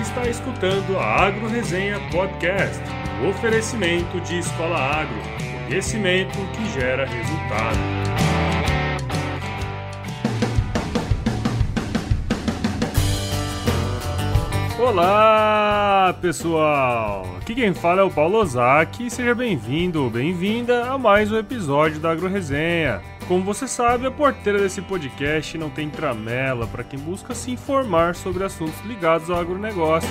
está escutando a Agro Resenha Podcast, o oferecimento de Escola Agro, conhecimento que gera resultado. Olá, pessoal! Aqui quem fala é o Paulo Ozaki seja bem-vindo ou bem-vinda a mais um episódio da Agro Resenha. Como você sabe, a porteira desse podcast não tem tramela para quem busca se informar sobre assuntos ligados ao agronegócio.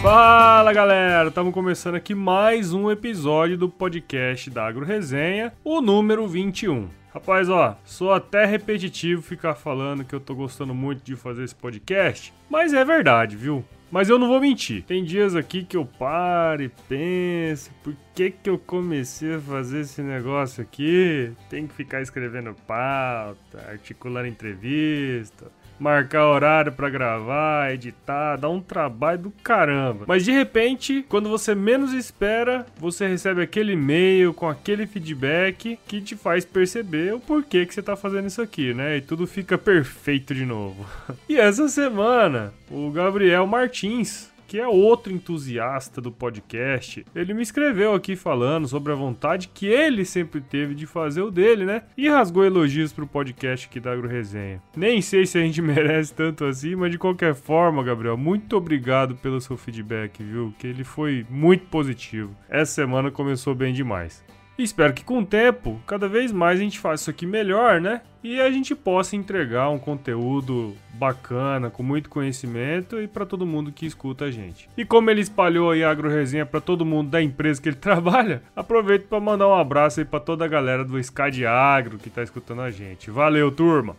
Fala galera, estamos começando aqui mais um episódio do podcast da Agro Resenha, o número 21. Rapaz, ó, sou até repetitivo ficar falando que eu tô gostando muito de fazer esse podcast, mas é verdade, viu? Mas eu não vou mentir. Tem dias aqui que eu paro e penso, por que que eu comecei a fazer esse negócio aqui? Tem que ficar escrevendo pauta, articulando entrevista, marcar horário para gravar, editar, dá um trabalho do caramba. Mas de repente, quando você menos espera, você recebe aquele e-mail com aquele feedback que te faz perceber o porquê que você tá fazendo isso aqui, né? E tudo fica perfeito de novo. e essa semana, o Gabriel Martins que é outro entusiasta do podcast, ele me escreveu aqui falando sobre a vontade que ele sempre teve de fazer o dele, né? E rasgou elogios pro podcast aqui da Agro Resenha. Nem sei se a gente merece tanto assim, mas de qualquer forma, Gabriel, muito obrigado pelo seu feedback, viu? Que ele foi muito positivo. Essa semana começou bem demais. E espero que com o tempo, cada vez mais a gente faça isso aqui melhor, né? E a gente possa entregar um conteúdo bacana, com muito conhecimento e para todo mundo que escuta a gente. E como ele espalhou aí a Agro Resenha para todo mundo da empresa que ele trabalha, aproveito para mandar um abraço aí para toda a galera do SCAD Agro que tá escutando a gente. Valeu, turma!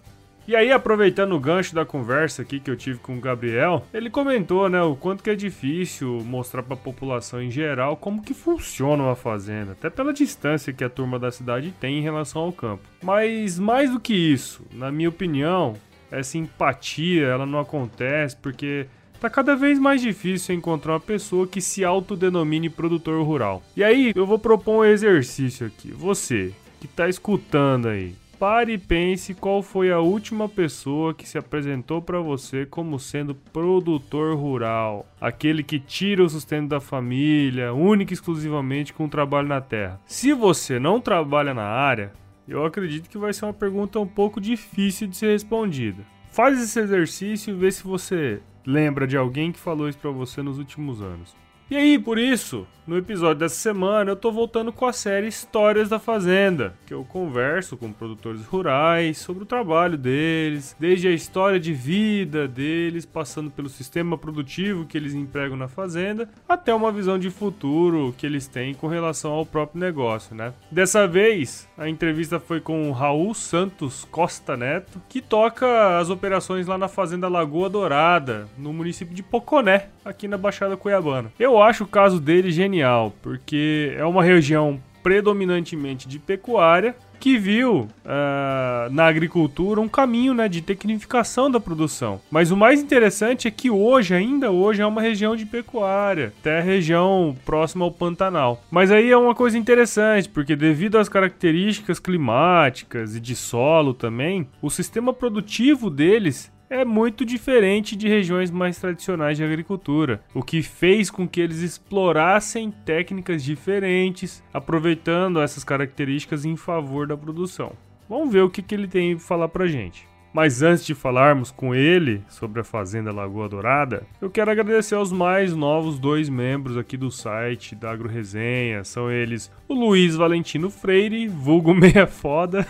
E aí, aproveitando o gancho da conversa aqui que eu tive com o Gabriel, ele comentou, né, o quanto que é difícil mostrar para a população em geral como que funciona uma fazenda, até pela distância que a turma da cidade tem em relação ao campo. Mas mais do que isso, na minha opinião, essa empatia, ela não acontece porque Tá cada vez mais difícil encontrar uma pessoa que se autodenomine produtor rural. E aí, eu vou propor um exercício aqui. Você que tá escutando aí, Pare e pense qual foi a última pessoa que se apresentou para você como sendo produtor rural, aquele que tira o sustento da família, única e exclusivamente com o trabalho na terra. Se você não trabalha na área, eu acredito que vai ser uma pergunta um pouco difícil de ser respondida. Faz esse exercício e vê se você lembra de alguém que falou isso para você nos últimos anos. E aí, por isso, no episódio dessa semana eu tô voltando com a série Histórias da Fazenda, que eu converso com produtores rurais sobre o trabalho deles, desde a história de vida deles, passando pelo sistema produtivo que eles empregam na fazenda, até uma visão de futuro que eles têm com relação ao próprio negócio, né? Dessa vez, a entrevista foi com o Raul Santos Costa Neto, que toca as operações lá na Fazenda Lagoa Dourada, no município de Poconé, aqui na Baixada Cuiabana. Eu acho o caso dele genial, porque é uma região predominantemente de pecuária que viu uh, na agricultura um caminho né, de tecnificação da produção. Mas o mais interessante é que hoje, ainda hoje, é uma região de pecuária, até a região próxima ao Pantanal. Mas aí é uma coisa interessante, porque devido às características climáticas e de solo também, o sistema produtivo deles é muito diferente de regiões mais tradicionais de agricultura, o que fez com que eles explorassem técnicas diferentes, aproveitando essas características em favor da produção. Vamos ver o que, que ele tem para falar para gente. Mas antes de falarmos com ele sobre a Fazenda Lagoa Dourada, eu quero agradecer aos mais novos dois membros aqui do site da Agro Resenha. São eles o Luiz Valentino Freire, vulgo meia foda.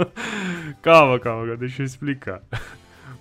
calma, calma, deixa eu explicar.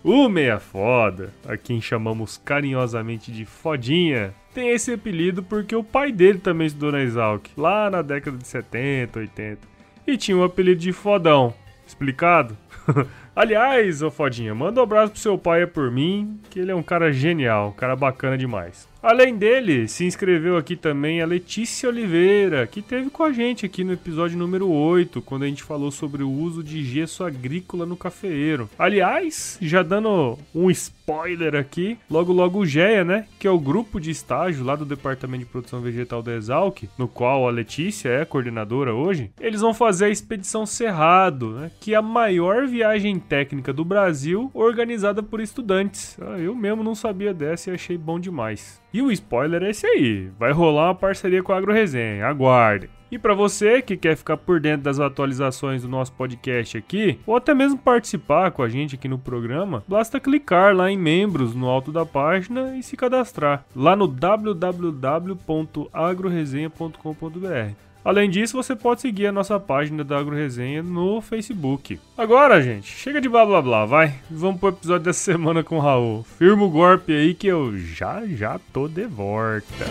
O Meia Foda, a quem chamamos carinhosamente de Fodinha, tem esse apelido porque o pai dele também estudou na Exalc, lá na década de 70, 80, e tinha o apelido de Fodão. Explicado? Aliás, ô Fodinha, manda um abraço pro seu pai por mim, que ele é um cara genial, um cara bacana demais. Além dele, se inscreveu aqui também a Letícia Oliveira, que teve com a gente aqui no episódio número 8, quando a gente falou sobre o uso de gesso agrícola no cafeeiro. Aliás, já dando um spoiler aqui, logo logo o GEA, né, que é o grupo de estágio lá do Departamento de Produção Vegetal da Exalc, no qual a Letícia é coordenadora hoje, eles vão fazer a expedição Cerrado, né, que é a maior viagem técnica do Brasil organizada por estudantes. Ah, eu mesmo não sabia dessa e achei bom demais. E o spoiler é esse aí: vai rolar uma parceria com a Agro Resenha, aguarde. E para você que quer ficar por dentro das atualizações do nosso podcast aqui, ou até mesmo participar com a gente aqui no programa, basta clicar lá em membros no alto da página e se cadastrar lá no www.agroresenha.com.br. Além disso, você pode seguir a nossa página da AgroResenha no Facebook. Agora, gente, chega de blá blá blá, vai. Vamos pro episódio dessa semana com o Raul. Firma o golpe aí que eu já já tô de volta.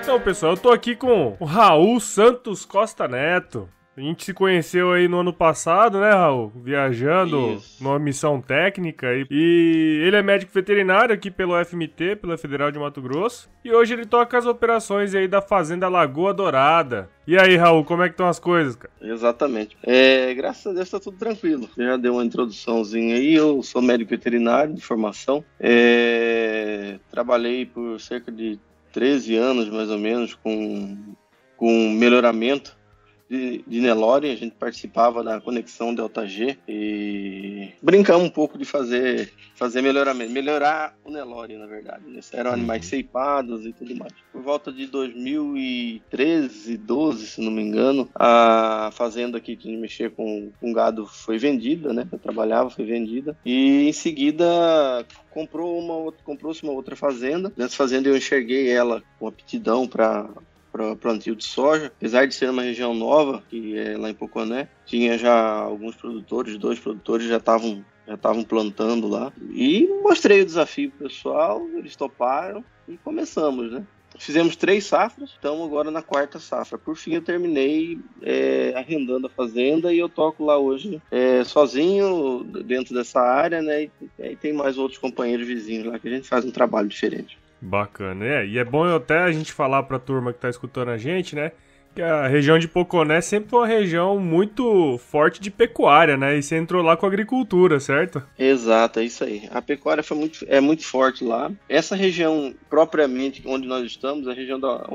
Então, pessoal, eu tô aqui com o Raul Santos Costa Neto. A gente se conheceu aí no ano passado, né, Raul? Viajando Isso. numa missão técnica. E, e ele é médico veterinário aqui pelo FMT, pela Federal de Mato Grosso. E hoje ele toca as operações aí da Fazenda Lagoa Dourada. E aí, Raul, como é que estão as coisas, cara? Exatamente. É, graças a Deus tá tudo tranquilo. Já deu uma introduçãozinha aí. Eu sou médico veterinário de formação. É, trabalhei por cerca de 13 anos, mais ou menos, com, com melhoramento de, de Nelore. A gente participava da conexão Delta G e brincamos um pouco de fazer, fazer melhoramento. Melhorar o Nelore, na verdade. né? Eram animais ceipados e tudo mais. Por volta de 2013, 12, se não me engano, a fazenda aqui que a gente mexia com, com gado foi vendida, né? Eu trabalhava, foi vendida. E em seguida comprou uma outra- comprou-se uma outra fazenda. Nessa fazenda eu enxerguei ela com aptidão para para plantio de soja, apesar de ser uma região nova, que é lá em Poconé, tinha já alguns produtores, dois produtores já estavam já estavam plantando lá e mostrei o desafio pessoal, eles toparam e começamos, né? Fizemos três safras, estamos agora na quarta safra. Por fim, eu terminei é, arrendando a fazenda e eu toco lá hoje é, sozinho dentro dessa área, né? E, e tem mais outros companheiros vizinhos lá que a gente faz um trabalho diferente. Bacana, é. E é bom até a gente falar pra turma que tá escutando a gente, né? Que a região de Poconé sempre foi uma região muito forte de pecuária, né? E você entrou lá com agricultura, certo? Exato, é isso aí. A pecuária foi muito, é muito forte lá. Essa região, propriamente onde nós estamos, a região da,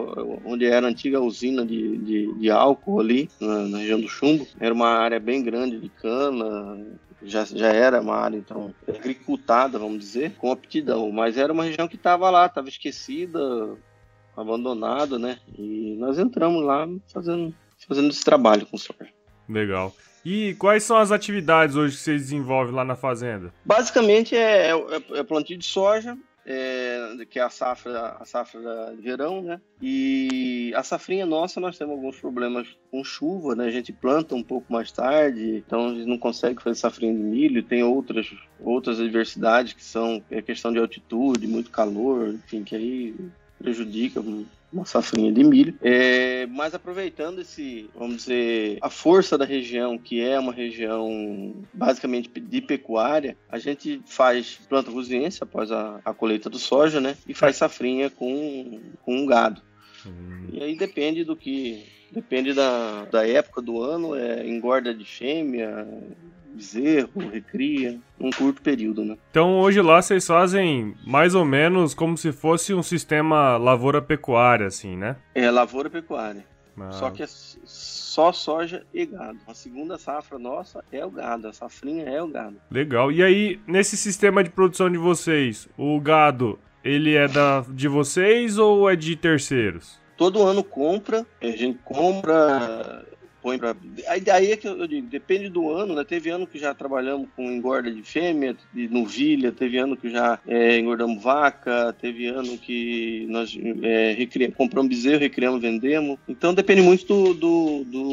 onde era a antiga usina de, de, de álcool ali, na, na região do Chumbo, era uma área bem grande de cana, já, já era uma área, então, agricultada, vamos dizer, com aptidão. Mas era uma região que estava lá, estava esquecida, abandonada, né? E nós entramos lá fazendo, fazendo esse trabalho com soja. Legal. E quais são as atividades hoje que vocês desenvolvem lá na fazenda? Basicamente é, é, é plantio de soja, é, que é a safra, a safra de verão, né? E a safrinha nossa, nós temos alguns problemas com chuva, né? A gente planta um pouco mais tarde, então a gente não consegue fazer safrinha de milho. Tem outras, outras adversidades que são é questão de altitude, muito calor, enfim, que aí prejudica uma safrinha de milho. É, mas aproveitando esse, vamos dizer, a força da região, que é uma região basicamente de pecuária, a gente faz planta rosinense após a, a colheita do soja, né? E faz safrinha com, com um gado. Hum, E aí depende do que. Depende da, da época do ano, é engorda de fêmea, bezerro, recria, um curto período, né? Então hoje lá vocês fazem mais ou menos como se fosse um sistema lavoura-pecuária, assim, né? É lavoura pecuária. Ah, Só que é só soja e gado. A segunda safra nossa é o gado, a safrinha é o gado. Legal. E aí, nesse sistema de produção de vocês, o gado, ele é da, de vocês ou é de terceiros? Todo ano compra, a gente compra, põe pra. Aí daí é que eu digo, depende do ano, né? Teve ano que já trabalhamos com engorda de fêmea, de novilha, teve ano que já é, engordamos vaca, teve ano que nós é, recria- compramos bezerro, recriamos, vendemos. Então depende muito do, do, do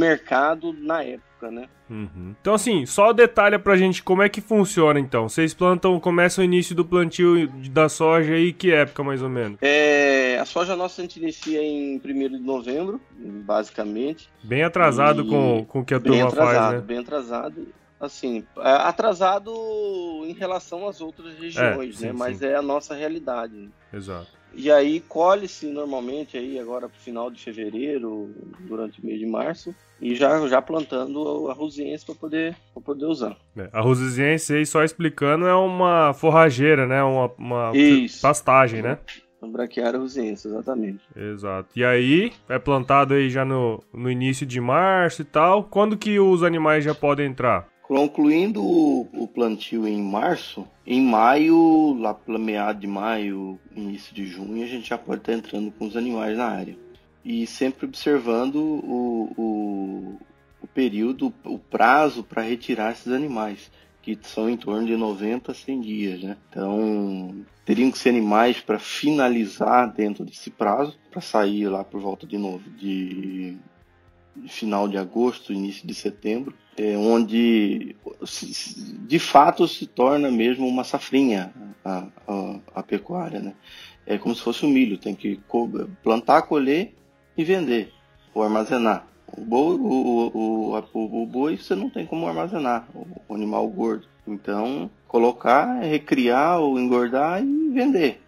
mercado na época, né? Uhum. Então, assim, só detalha pra gente como é que funciona, então. Vocês plantam, começam o início do plantio da soja aí, que época, mais ou menos? É, a soja nossa a gente inicia em 1 de novembro, basicamente. Bem atrasado E com, com o que a bem turma atrasado, faz, né? bem atrasado. Assim, é, atrasado em relação às outras regiões, sim, né? Mas sim. é a nossa realidade. Exato. E aí colhe-se normalmente aí agora pro final de fevereiro, durante o mês de março, e já, já plantando a rosiense para poder, pra poder usar. É, a rosiense aí, só explicando, é uma forrageira, né? Uma, uma pastagem, né? Um braquiária rosiense, exatamente. Exato. E aí, é plantado aí já no, no início de março e tal. Quando que os animais já podem entrar? Concluindo o, plantio em março, em maio, lá pela meada de maio, início de junho, a gente já pode estar entrando com os animais na área. E sempre observando o, o, o período, o prazo para retirar esses animais, que são em torno de 90 a 100 dias. Né? Então, teriam que ser animais para finalizar dentro desse prazo, para sair lá por volta de novo de final de agosto, início de setembro, é, onde de fato se torna mesmo uma safrinha a, a, a, pecuária. Né? É como se fosse o milho, tem que plantar, colher e vender, ou armazenar. O boi, o, o, o boi você não tem como armazenar, o animal gordo. Então, colocar, recriar ou engordar e vender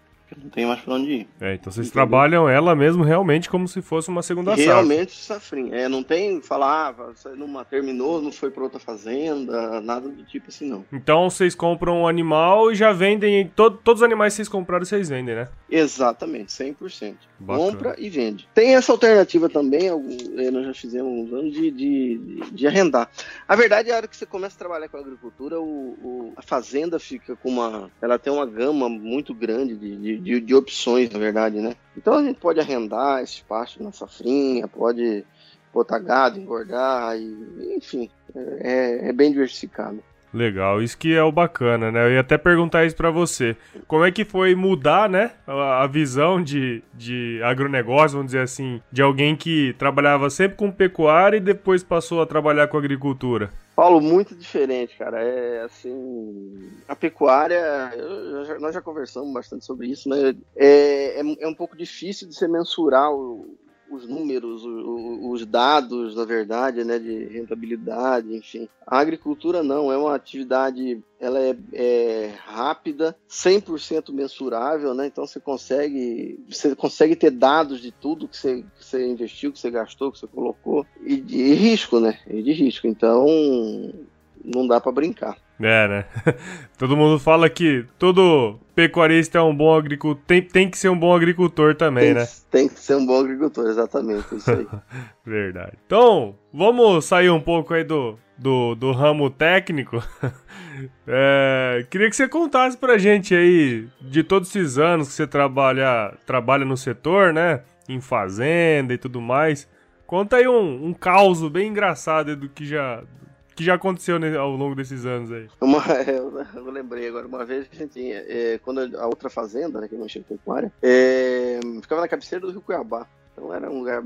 não tem mais pra onde ir. É, então vocês Entendeu? trabalham ela mesmo realmente como se fosse uma segunda safra. Realmente safrinha. É, não tem falar, ah, numa terminou, não foi pra outra fazenda, nada do tipo assim, não. Então vocês compram um animal e já vendem, todo, todos os animais que vocês compraram, vocês vendem, né? Exatamente, 100%. Bacana. Compra e vende. Tem essa alternativa também, é, nós já fizemos alguns anos, de, de, de, arrendar. A verdade é a hora que você começa a trabalhar com a agricultura, o, o, a fazenda fica com uma. Ela tem uma gama muito grande de, de, de opções, na verdade, né? Então a gente pode arrendar esse espaço na safrinha, pode botar gado, engordar, e, enfim, é, é bem diversificado. Legal, isso que é o bacana, né? Eu ia até perguntar isso para você. Como é que foi mudar, né, a, visão de, de agronegócio, vamos dizer assim, de alguém que trabalhava sempre com pecuária e depois passou a trabalhar com agricultura? Paulo, muito diferente, cara. É assim, a pecuária, já, nós já conversamos bastante sobre isso, né? É, é, é um pouco difícil de se mensurar o, os números, os dados, na verdade, né, de rentabilidade, enfim. A agricultura não, é uma atividade, ela é, é rápida, 100% mensurável, né, então você consegue, você consegue ter dados de tudo que você, que você investiu, que você gastou, que você colocou, e de risco, né, e de risco, então não dá para brincar. É, né? Todo mundo fala que todo pecuarista é um bom agricultor. Tem, tem que ser um bom agricultor também, tem, né? Tem que ser um bom agricultor, exatamente. Isso aí. Verdade. Então, vamos sair um pouco aí do, do, do ramo técnico. É, queria que você contasse pra gente aí de todos esses anos que você trabalha, trabalha no setor, né? Em fazenda e tudo mais. Conta aí um, um caos bem engraçado do que já que já aconteceu ao longo desses anos aí? Uma, eu lembrei agora, uma vez que a gente tinha, é, quando a outra fazenda, né, que não tinha pecuária, é, ficava na cabeceira do Rio Cuiabá. Então era um lugar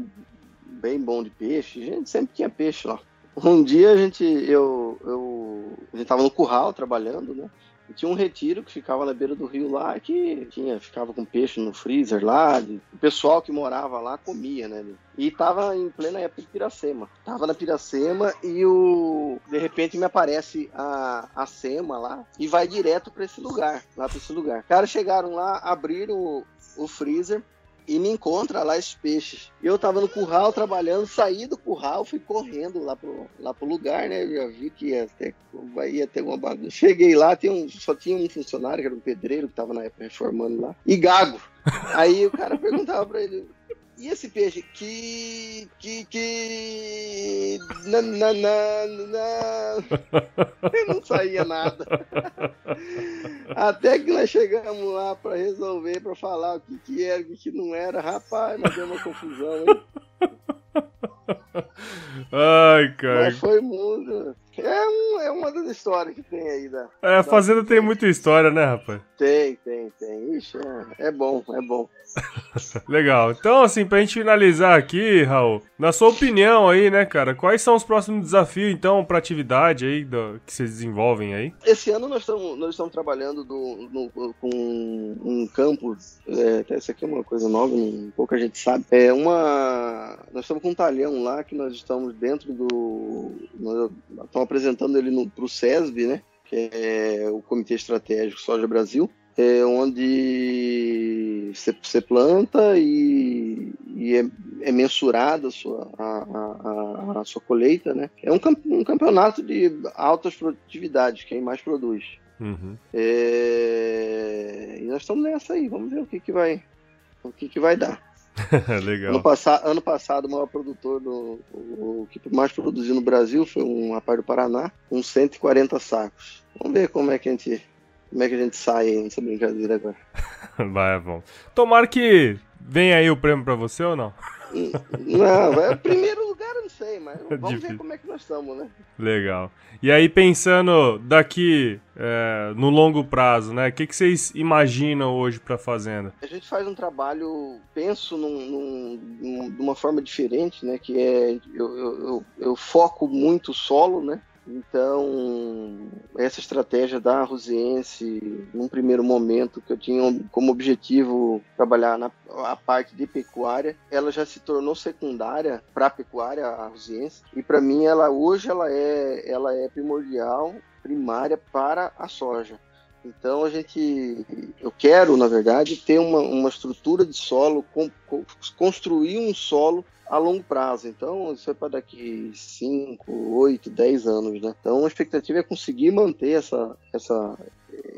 bem bom de peixe, a gente sempre tinha peixe lá. Um dia a gente, eu, eu, a gente tava no curral trabalhando, né? E tinha um retiro que ficava na beira do rio lá, que tinha, ficava com peixe no freezer lá. De, o pessoal que morava lá comia, né? E tava em plena época de Piracema. Tava na Piracema e o. De repente me aparece a, a Sema lá e vai direto para esse lugar, lá para esse lugar. Os caras chegaram lá, abriram o, o freezer, e me encontra lá esses peixes. Eu tava no curral trabalhando, saí do curral, fui correndo lá pro, lá pro lugar, né? Eu já vi que ia ter, ia ter uma bagunça. Cheguei lá, tem um, só tinha um funcionário, que era um pedreiro, que tava na época reformando lá, e gago. Aí o cara perguntava pra ele, e esse peixe? Que. Que. Que. Na, na, na, na. Não saía nada. Até que nós chegamos lá para resolver, para falar o que, que era, o que, que não era. Rapaz, nós deu uma confusão, hein? Ai, cara. Mas foi muito. É, um, é uma das histórias que tem aí da. É, a Fazenda da... tem muita história, né, rapaz? Tem, tem, tem. Ixi, é, é bom, é bom. Legal. Então, assim, pra gente finalizar aqui, Raul, na sua opinião aí, né, cara, quais são os próximos desafios, então, pra atividade aí do, que vocês desenvolvem aí? Esse ano nós estamos, nós estamos trabalhando do, no, com um campo, é, essa aqui é uma coisa nova, um, pouca gente sabe. É uma. Nós estamos com um talhão lá que nós estamos dentro do. Nós estamos apresentando ele para o SESB, né? Que é o Comitê Estratégico Soja Brasil é, onde você planta e, e é, é, mensurada a sua, a, a, a, sua colheita, né? É um, um campeonato de altas produtividades, quem mais produz. Uhum. É, e nós estamos nessa aí, vamos ver o que, que vai o que, que vai dar. Legal. Ano, passa, ano passado, o maior produtor do o, que mais produziu no Brasil foi um rapaz do Paraná, com 140 sacos. Vamos ver como é que a gente, como é que a gente sai nessa brincadeira agora. Vai, bom. Tomara que venha aí o prêmio para você ou não? Não, é o primeiro lugar, eu não sei, mas vamos Difícil. ver como é que nós estamos, né? Legal. E aí, pensando daqui é, no longo prazo, né? O que, que vocês imaginam hoje para a Fazenda? A gente faz um trabalho, penso num, num, num, de uma forma diferente, né? Que é, eu, eu, eu, eu foco muito solo, né? Então, essa estratégia da Rosiense, num primeiro momento, que eu tinha como objetivo trabalhar na a parte de pecuária, ela já se tornou secundária para a pecuária, a Rosiense, e para mim ela hoje ela é, ela é primordial, primária para a soja. Então a gente, eu quero, na verdade, ter uma, uma estrutura de solo, com, construir um solo a longo prazo. Então, isso é para daqui 5, 8, 10 anos, né? Então, a expectativa é conseguir manter essa, essa,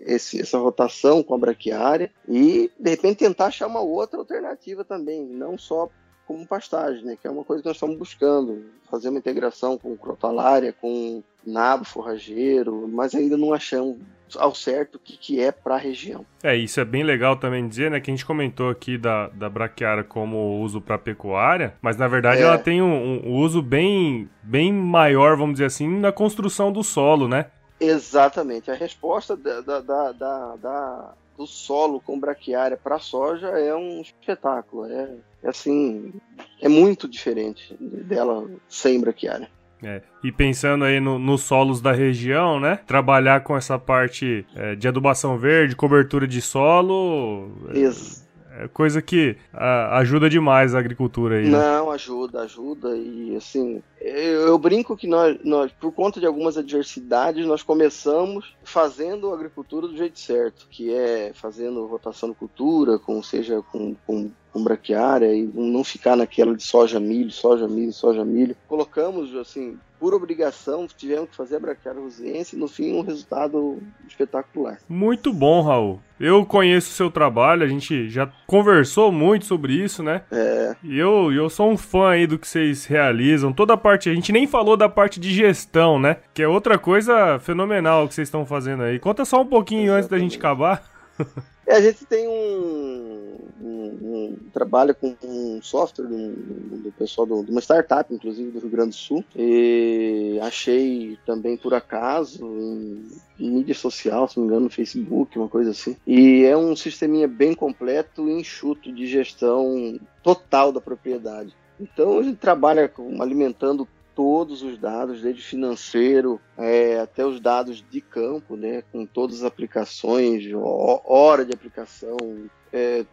esse, essa rotação com a braquiária e, de repente, tentar achar uma outra alternativa também, não só como pastagem, né? Que é uma coisa que nós estamos buscando, fazer uma integração com crotalária, com nabo forrageiro, mas ainda não achamos ao certo o que, que é para a região. É, isso é bem legal também dizer, né? Que a gente comentou aqui da, da braquiária como uso para pecuária, mas na verdade é. ela tem um, um, uso bem, bem maior, vamos dizer assim, na construção do solo, né? Exatamente. A resposta da, da, da, da do solo com braquiária para soja é um espetáculo. É, é, assim, é muito diferente dela sem braquiária. É. E pensando aí no, nos solos da região, né? Trabalhar com essa parte é, de adubação verde, cobertura de solo. Isso. É, é coisa que a, ajuda demais a agricultura aí. Né? Não, ajuda, ajuda. E assim, eu, eu, brinco que nós, nós, por conta de algumas adversidades, nós começamos fazendo a agricultura do jeito certo, que é fazendo rotação de cultura, com, seja com, com com braquiária e não ficar naquela de soja milho, soja milho, soja milho. Colocamos assim, por obrigação, tivemos que fazer a braquiária rosiense e no fim um resultado espetacular. Muito bom, Raul. Eu conheço o seu trabalho, a gente já conversou muito sobre isso, né? É. E eu, eu sou um fã aí do que vocês realizam. Toda a parte, a gente nem falou da parte de gestão, né? Que é outra coisa fenomenal que vocês estão fazendo aí. Conta só um pouquinho Exatamente. antes da gente acabar. É, a gente tem um, um, um trabalho com um software do, do pessoal do, de uma startup, inclusive do Rio Grande do Sul, e achei também por acaso em, em mídia social, se não me engano, no Facebook, uma coisa assim. E é um sisteminha bem completo e enxuto de gestão total da propriedade. Então gente trabalha com, alimentando todos os dados, desde financeiro é, até os dados de campo, né, com todas as aplicações, hora de aplicação, é,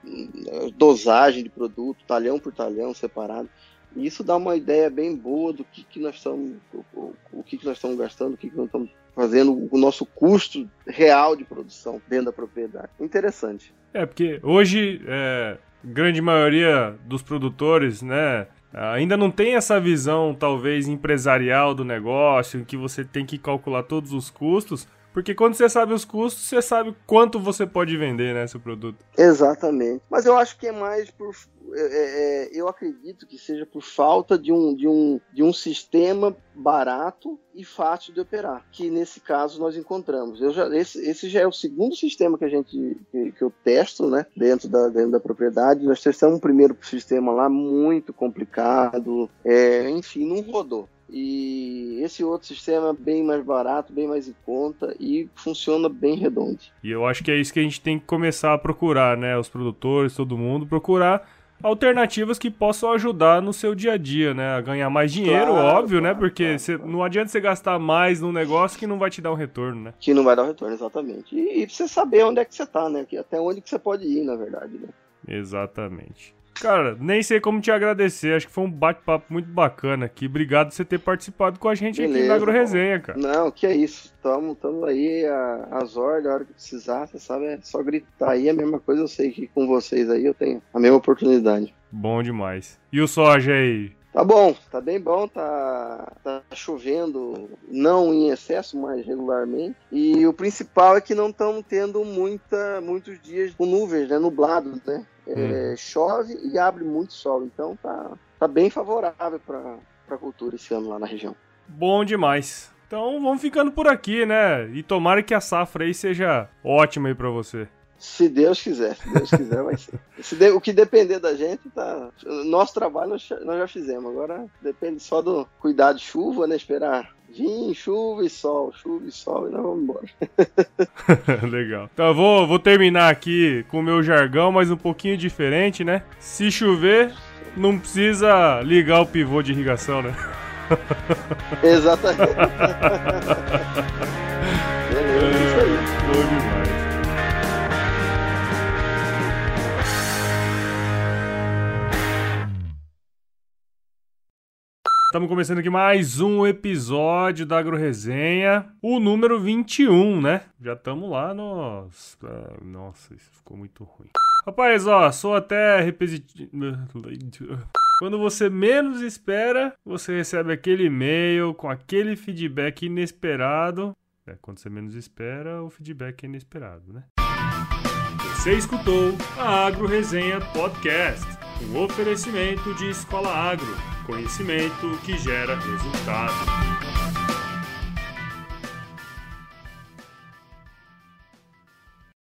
dosagem de produto, talhão por talhão separado. E isso dá uma ideia bem boa do que, que nós estamos, o, o que, que nós estamos gastando, o que, que nós estamos fazendo, o nosso custo real de produção dentro da propriedade. Interessante. É, porque hoje, é, grande maioria dos produtores, né, ainda não tem essa visão, talvez, empresarial do negócio, em que você tem que calcular todos os custos, porque quando você sabe os custos, você sabe quanto você pode vender, né, seu produto. Exatamente. Mas eu acho que é mais por. É, é, é, eu acredito que seja por falta de um, de, um, de um sistema barato e fácil de operar, que nesse caso nós encontramos. Eu já, esse, esse já é o segundo sistema que a gente que, que eu testo, né, dentro da, dentro da propriedade. Nós testamos um primeiro sistema lá muito complicado, é, enfim, não rodou. E esse outro sistema é bem mais barato, bem mais em conta e funciona bem redondo. E eu acho que é isso que a gente tem que começar a procurar, né? Os produtores, todo mundo, procurar alternativas que possam ajudar no seu dia a dia, né? A ganhar mais dinheiro, claro, óbvio, né? claro, né? Porque claro, não adianta você gastar mais num negócio que não vai te dar um retorno, né? Que não vai dar um retorno, exatamente. E, e você saber onde é que você tá, né? Até onde que você pode ir, na verdade, né? Exatamente. Cara, nem sei como te agradecer. Acho que foi um bate-papo muito bacana aqui. Obrigado por você ter participado com a gente Beleza, aqui na AgroResenha, cara. Não, que é isso. Tamo, tamo aí às ordens, a hora que precisar, você sabe, é só gritar aí. A mesma coisa eu sei que com vocês aí eu tenho a mesma oportunidade. Bom demais. E o soja aí? Tá bom, tá bem bom, tá, tá chovendo, não em excesso, mas regularmente. E o principal é que não estamos tendo muita, muitos dias com nuvens, né, nublado, né? É, hum. Chove e abre muito sol, então tá, tá bem favorável para a cultura esse ano lá na região. Bom demais. Então vamos ficando por aqui, né? E tomara que a safra aí seja ótima aí para você. Se Deus quiser, se Deus quiser, vai ser. Se de, o que depender da gente, tá. Nosso trabalho nós, já fizemos. Agora depende só do cuidado de chuva, né? Esperar vir, chuva e sol, chuva e sol, e nós vamos embora. Legal. Então eu vou, vou terminar aqui com o meu jargão, mas um pouquinho diferente, né? Se chover, não precisa ligar o pivô de irrigação, né? Exatamente. Beleza, é isso aí. Bom demais. Estamos começando aqui mais um episódio da AgroResenha, o número 21, né? Já estamos lá nos... Nossa, isso ficou muito ruim. Rapaz, ó, sou até repetitivo... Quando você menos espera, você recebe aquele e-mail com aquele feedback inesperado. É, quando você menos espera, o feedback é inesperado, né? Você escutou a AgroResenha Podcast, um oferecimento de Escola Agro Conhecimento que gera resultado.